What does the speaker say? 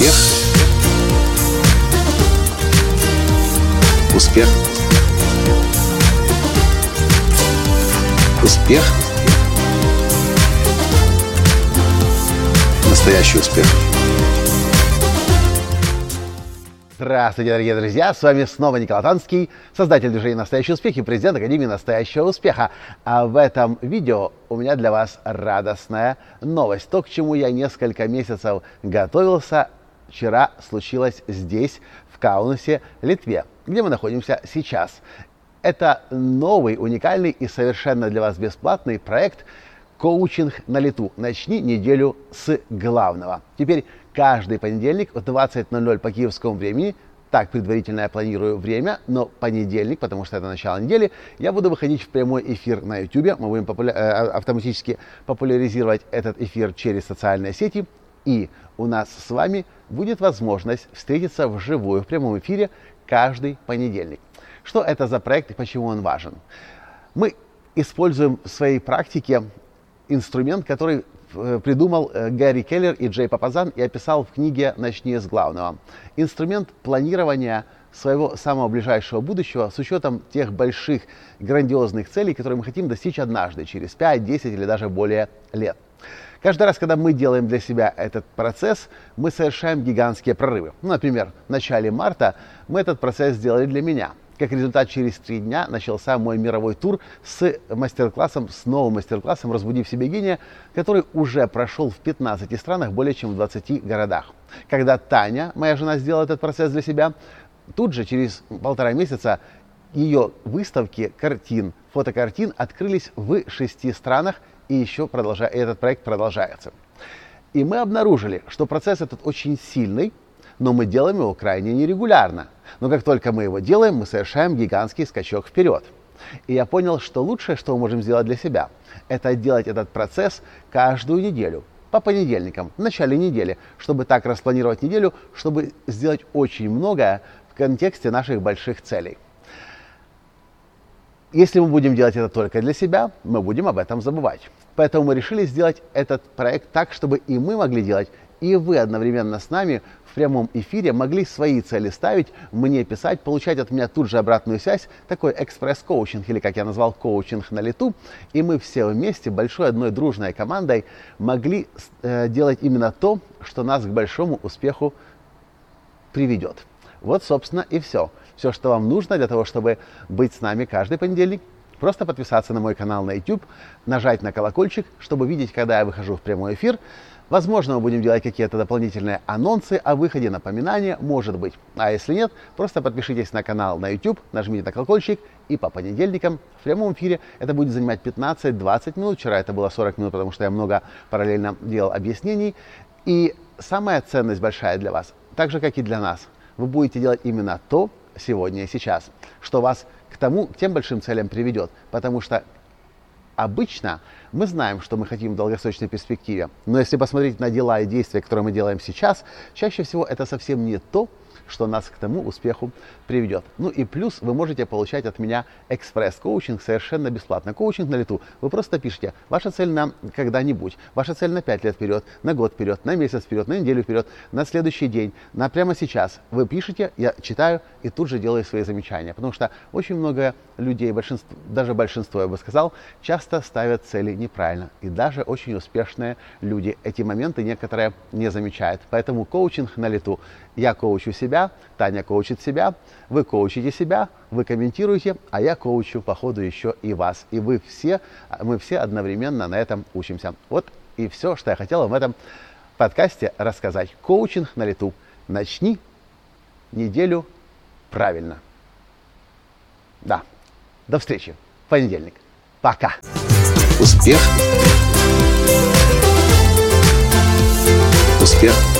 Успех. Успех. Успех. Настоящий успех. Здравствуйте, дорогие друзья! С вами снова Николай Танский, создатель движения «Настоящий успех» и президент Академии «Настоящего успеха». А в этом видео у меня для вас радостная новость. То, к чему я несколько месяцев готовился, вчера случилось здесь, в Каунасе, Литве, где мы находимся сейчас. Это новый, уникальный и совершенно для вас бесплатный проект «Коучинг на лету». Начни неделю с главного. Теперь каждый понедельник в 20.00 по киевскому времени так предварительно я планирую время, но понедельник, потому что это начало недели, я буду выходить в прямой эфир на YouTube. Мы будем популя- э, автоматически популяризировать этот эфир через социальные сети. И у нас с вами будет возможность встретиться вживую в прямом эфире каждый понедельник. Что это за проект и почему он важен? Мы используем в своей практике инструмент, который э, придумал э, Гэри Келлер и Джей Папазан и описал в книге «Начни с главного». Инструмент планирования своего самого ближайшего будущего с учетом тех больших грандиозных целей, которые мы хотим достичь однажды, через 5, 10 или даже более лет. Каждый раз, когда мы делаем для себя этот процесс, мы совершаем гигантские прорывы. Например, в начале марта мы этот процесс сделали для меня. Как результат, через три дня начался мой мировой тур с мастер-классом, с новым мастер-классом «Разбуди в себе гения», который уже прошел в 15 странах, более чем в 20 городах. Когда Таня, моя жена, сделала этот процесс для себя, тут же, через полтора месяца, ее выставки картин, фотокартин открылись в шести странах, и еще продолжа... этот проект продолжается. И мы обнаружили, что процесс этот очень сильный, но мы делаем его крайне нерегулярно. Но как только мы его делаем, мы совершаем гигантский скачок вперед. И я понял, что лучшее, что мы можем сделать для себя, это делать этот процесс каждую неделю, по понедельникам, в начале недели, чтобы так распланировать неделю, чтобы сделать очень многое в контексте наших больших целей. Если мы будем делать это только для себя, мы будем об этом забывать. Поэтому мы решили сделать этот проект так, чтобы и мы могли делать, и вы одновременно с нами в прямом эфире могли свои цели ставить, мне писать, получать от меня тут же обратную связь, такой экспресс-коучинг, или как я назвал, коучинг на лету. И мы все вместе, большой одной дружной командой, могли э, делать именно то, что нас к большому успеху приведет. Вот, собственно, и все. Все, что вам нужно для того, чтобы быть с нами каждый понедельник, просто подписаться на мой канал на YouTube, нажать на колокольчик, чтобы видеть, когда я выхожу в прямой эфир. Возможно, мы будем делать какие-то дополнительные анонсы о выходе, напоминания, может быть. А если нет, просто подпишитесь на канал на YouTube, нажмите на колокольчик, и по понедельникам в прямом эфире это будет занимать 15-20 минут. Вчера это было 40 минут, потому что я много параллельно делал объяснений. И самая ценность большая для вас, так же, как и для нас, вы будете делать именно то, сегодня и сейчас, что вас к тому, к тем большим целям приведет. Потому что обычно мы знаем, что мы хотим в долгосрочной перспективе, но если посмотреть на дела и действия, которые мы делаем сейчас, чаще всего это совсем не то, что нас к тому успеху приведет. Ну и плюс вы можете получать от меня экспресс-коучинг совершенно бесплатно. Коучинг на лету. Вы просто пишите, ваша цель на когда-нибудь, ваша цель на 5 лет вперед, на год вперед, на месяц вперед, на неделю вперед, на следующий день, на прямо сейчас. Вы пишете, я читаю и тут же делаю свои замечания. Потому что очень много людей, большинство, даже большинство, я бы сказал, часто ставят цели неправильно. И даже очень успешные люди эти моменты некоторые не замечают. Поэтому коучинг на лету. Я коучу себя, Таня коучит себя, вы коучите себя, вы комментируете, а я коучу по ходу еще и вас. И вы все, мы все одновременно на этом учимся. Вот и все, что я хотела в этом подкасте рассказать. Коучинг на лету. Начни неделю правильно. Да. До встречи. В понедельник. Пока. Успех. Успех.